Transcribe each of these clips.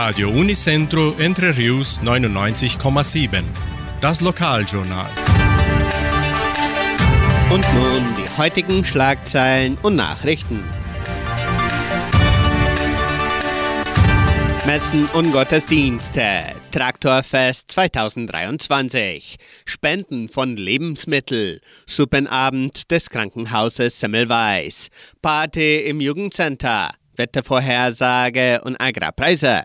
Radio Unicentro Entre Rius 99,7. Das Lokaljournal. Und nun die heutigen Schlagzeilen und Nachrichten. Messen und Gottesdienste. Traktorfest 2023. Spenden von Lebensmittel. Suppenabend des Krankenhauses Semmelweis. Party im Jugendcenter. Wettervorhersage und Agrarpreise.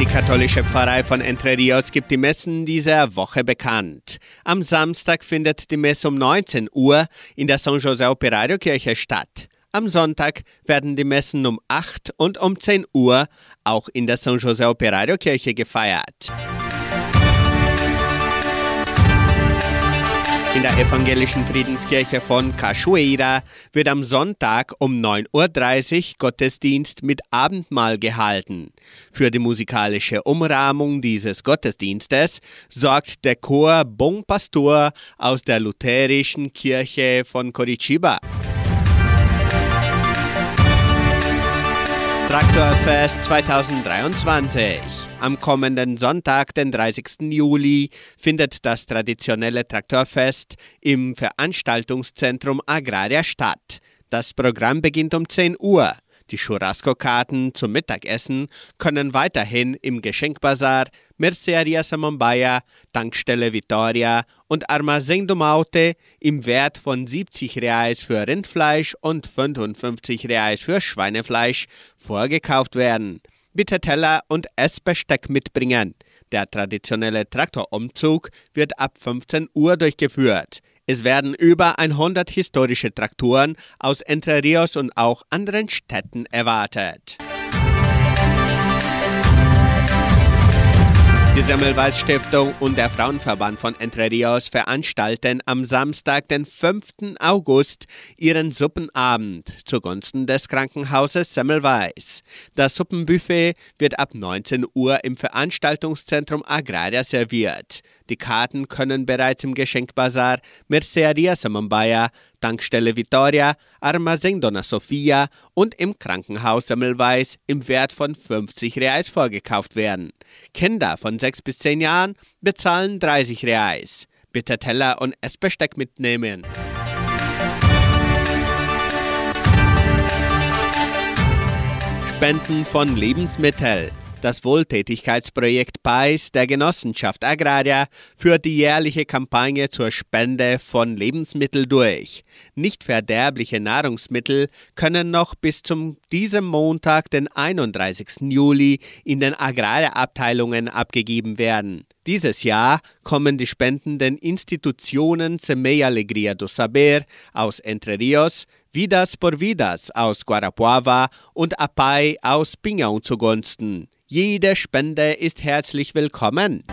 Die katholische Pfarrei von Entre Rios gibt die Messen dieser Woche bekannt. Am Samstag findet die Messe um 19 Uhr in der San José Operario Kirche statt. Am Sonntag werden die Messen um 8 und um 10 Uhr auch in der San José Operario Kirche gefeiert. In der evangelischen Friedenskirche von Cachoeira wird am Sonntag um 9.30 Uhr Gottesdienst mit Abendmahl gehalten. Für die musikalische Umrahmung dieses Gottesdienstes sorgt der Chor Bon Pastor aus der lutherischen Kirche von Curitiba. Traktorfest 2023. Am kommenden Sonntag, den 30. Juli, findet das traditionelle Traktorfest im Veranstaltungszentrum Agraria statt. Das Programm beginnt um 10 Uhr. Die Churrasco-Karten zum Mittagessen können weiterhin im Geschenkbazar, Merceria Samambaya, Tankstelle Vitoria und Armazém do Maute im Wert von 70 Reais für Rindfleisch und 55 Reais für Schweinefleisch vorgekauft werden. Bitte Teller und Essbesteck mitbringen. Der traditionelle Traktorumzug wird ab 15 Uhr durchgeführt. Es werden über 100 historische Traktoren aus Entre Rios und auch anderen Städten erwartet. Die Semmelweis Stiftung und der Frauenverband von Entre Rios veranstalten am Samstag, den 5. August, ihren Suppenabend zugunsten des Krankenhauses Semmelweis. Das Suppenbuffet wird ab 19 Uhr im Veranstaltungszentrum Agraria serviert. Die Karten können bereits im Geschenkbazar Merceria Samambaya, Tankstelle Vitoria, Armazém Dona Sofia und im Krankenhaus Semmelweis im Wert von 50 Reais vorgekauft werden. Kinder von 6 bis 10 Jahren bezahlen 30 Reais. Bitte Teller und Essbesteck mitnehmen. Spenden von Lebensmitteln. Das Wohltätigkeitsprojekt PAIS der Genossenschaft Agraria führt die jährliche Kampagne zur Spende von Lebensmitteln durch. Nicht verderbliche Nahrungsmittel können noch bis zum diesem Montag, den 31. Juli, in den Agrarabteilungen abgegeben werden. Dieses Jahr kommen die spendenden Institutionen Semei Alegria do Saber aus Entre Rios, Vidas por Vidas aus Guarapuava und APAI aus Pinhão zugunsten. Jede Spende ist herzlich willkommen.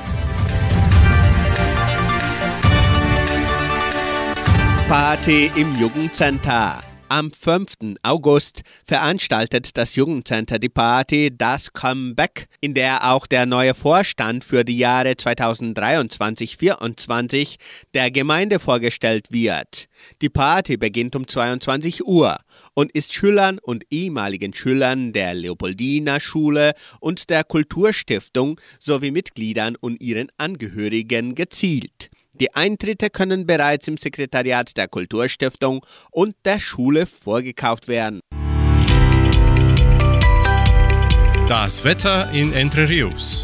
Party im Jugendcenter. Am 5. August veranstaltet das Jugendcenter die Party Das Comeback, in der auch der neue Vorstand für die Jahre 2023-24 der Gemeinde vorgestellt wird. Die Party beginnt um 22 Uhr und ist Schülern und ehemaligen Schülern der Leopoldina Schule und der Kulturstiftung sowie Mitgliedern und ihren Angehörigen gezielt. Die Eintritte können bereits im Sekretariat der Kulturstiftung und der Schule vorgekauft werden. Das Wetter in Entre Rios.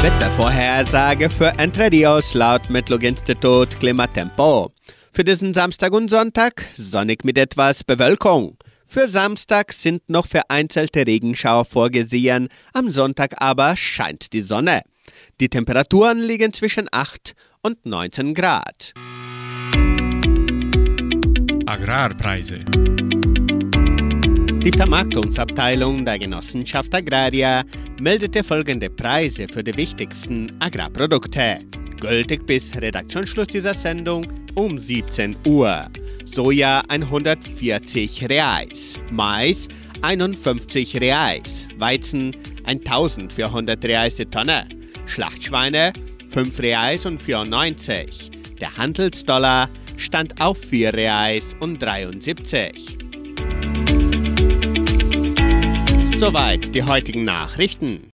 Wettervorhersage für Entre Rios laut Metlog-Institut Klimatempo. Für diesen Samstag und Sonntag sonnig mit etwas Bewölkung. Für Samstag sind noch vereinzelte Regenschauer vorgesehen, am Sonntag aber scheint die Sonne. Die Temperaturen liegen zwischen 8 und 19 Grad. Agrarpreise. Die Vermarktungsabteilung der Genossenschaft Agraria meldete folgende Preise für die wichtigsten Agrarprodukte. Gültig bis Redaktionsschluss dieser Sendung um 17 Uhr. Soja 140 Reais, Mais 51 Reais, Weizen 1400 Reais die Tonne. Schlachtschweine 5 Reais und 94. Der Handelsdollar stand auf 4 Reais und 73. Soweit die heutigen Nachrichten.